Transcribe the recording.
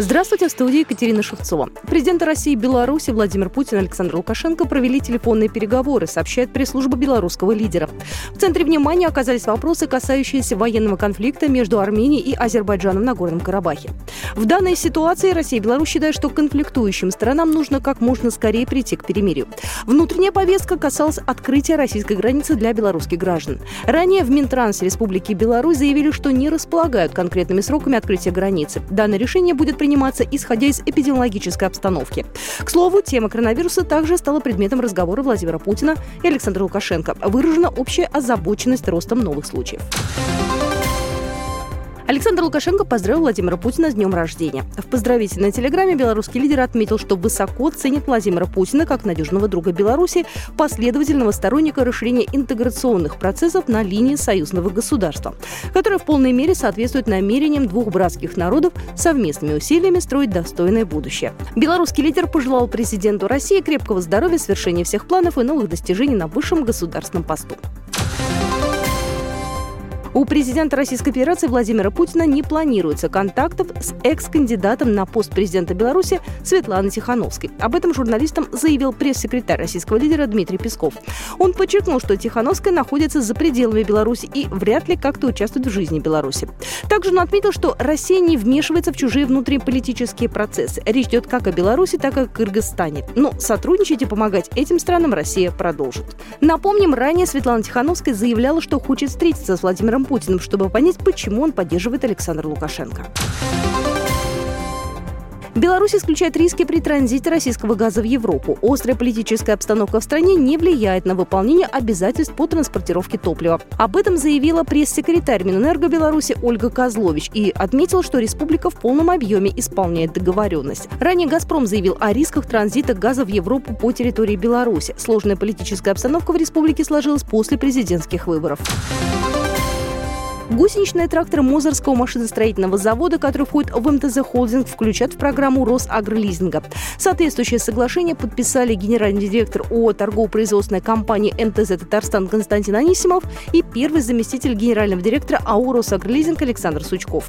Здравствуйте, в студии Екатерина Шевцова. Президенты России и Беларуси Владимир Путин и Александр Лукашенко провели телефонные переговоры, сообщает пресс-служба белорусского лидера. В центре внимания оказались вопросы, касающиеся военного конфликта между Арменией и Азербайджаном на Горном Карабахе. В данной ситуации Россия и Беларусь считают, что конфликтующим сторонам нужно как можно скорее прийти к перемирию. Внутренняя повестка касалась открытия российской границы для белорусских граждан. Ранее в Минтрансе Республики Беларусь заявили, что не располагают конкретными сроками открытия границы. Данное решение будет принято приниматься, исходя из эпидемиологической обстановки. К слову, тема коронавируса также стала предметом разговора Владимира Путина и Александра Лукашенко. Выражена общая озабоченность ростом новых случаев. Александр Лукашенко поздравил Владимира Путина с днем рождения. В поздравительной телеграмме белорусский лидер отметил, что высоко ценит Владимира Путина как надежного друга Беларуси, последовательного сторонника расширения интеграционных процессов на линии союзного государства, которое в полной мере соответствует намерениям двух братских народов совместными усилиями строить достойное будущее. Белорусский лидер пожелал президенту России крепкого здоровья, свершения всех планов и новых достижений на высшем государственном посту. У президента Российской Федерации Владимира Путина не планируется контактов с экс-кандидатом на пост президента Беларуси Светланой Тихановской. Об этом журналистам заявил пресс-секретарь российского лидера Дмитрий Песков. Он подчеркнул, что Тихановская находится за пределами Беларуси и вряд ли как-то участвует в жизни Беларуси. Также он отметил, что Россия не вмешивается в чужие внутриполитические процессы. Речь идет как о Беларуси, так и о Кыргызстане. Но сотрудничать и помогать этим странам Россия продолжит. Напомним, ранее Светлана Тихановская заявляла, что хочет встретиться с Владимиром Путиным, чтобы понять, почему он поддерживает Александра Лукашенко. Беларусь исключает риски при транзите российского газа в Европу. Острая политическая обстановка в стране не влияет на выполнение обязательств по транспортировке топлива. Об этом заявила пресс-секретарь Минэнерго Беларуси Ольга Козлович и отметила, что республика в полном объеме исполняет договоренность. Ранее «Газпром» заявил о рисках транзита газа в Европу по территории Беларуси. Сложная политическая обстановка в республике сложилась после президентских выборов. Гусеничные тракторы Мозырского машиностроительного завода, который входит в МТЗ Холдинг, включат в программу Росагролизинга. Соответствующее соглашение подписали генеральный директор ООО торгово-производственной компании МТЗ «Татарстан» Константин Анисимов и первый заместитель генерального директора АО «Росагролизинг» Александр Сучков.